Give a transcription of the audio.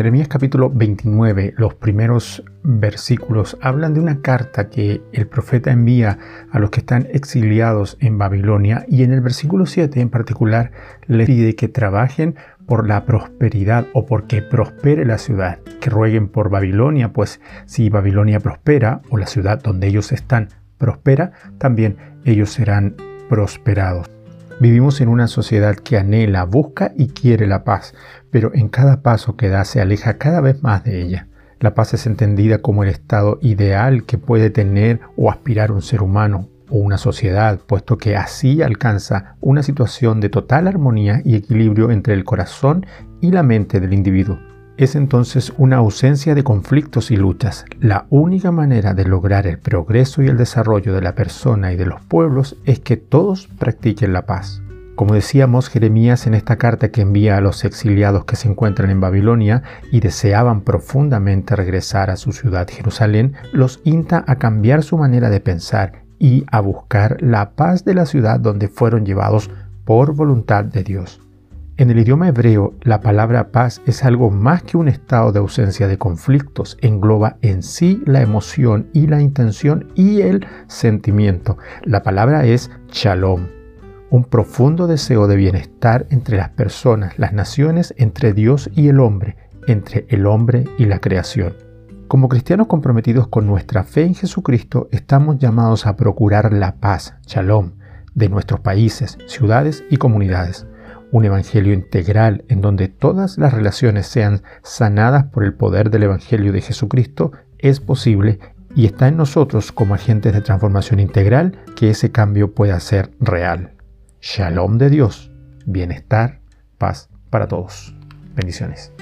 Jeremías capítulo 29, los primeros versículos hablan de una carta que el profeta envía a los que están exiliados en Babilonia y en el versículo 7 en particular les pide que trabajen por la prosperidad o porque prospere la ciudad, que rueguen por Babilonia, pues si Babilonia prospera o la ciudad donde ellos están prospera, también ellos serán prosperados. Vivimos en una sociedad que anhela, busca y quiere la paz, pero en cada paso que da se aleja cada vez más de ella. La paz es entendida como el estado ideal que puede tener o aspirar un ser humano o una sociedad, puesto que así alcanza una situación de total armonía y equilibrio entre el corazón y la mente del individuo. Es entonces una ausencia de conflictos y luchas. La única manera de lograr el progreso y el desarrollo de la persona y de los pueblos es que todos practiquen la paz. Como decíamos, Jeremías en esta carta que envía a los exiliados que se encuentran en Babilonia y deseaban profundamente regresar a su ciudad Jerusalén, los insta a cambiar su manera de pensar y a buscar la paz de la ciudad donde fueron llevados por voluntad de Dios. En el idioma hebreo, la palabra paz es algo más que un estado de ausencia de conflictos, engloba en sí la emoción y la intención y el sentimiento. La palabra es shalom, un profundo deseo de bienestar entre las personas, las naciones, entre Dios y el hombre, entre el hombre y la creación. Como cristianos comprometidos con nuestra fe en Jesucristo, estamos llamados a procurar la paz, shalom, de nuestros países, ciudades y comunidades un evangelio integral en donde todas las relaciones sean sanadas por el poder del evangelio de Jesucristo es posible y está en nosotros como agentes de transformación integral que ese cambio pueda ser real. Shalom de Dios, bienestar, paz para todos. Bendiciones.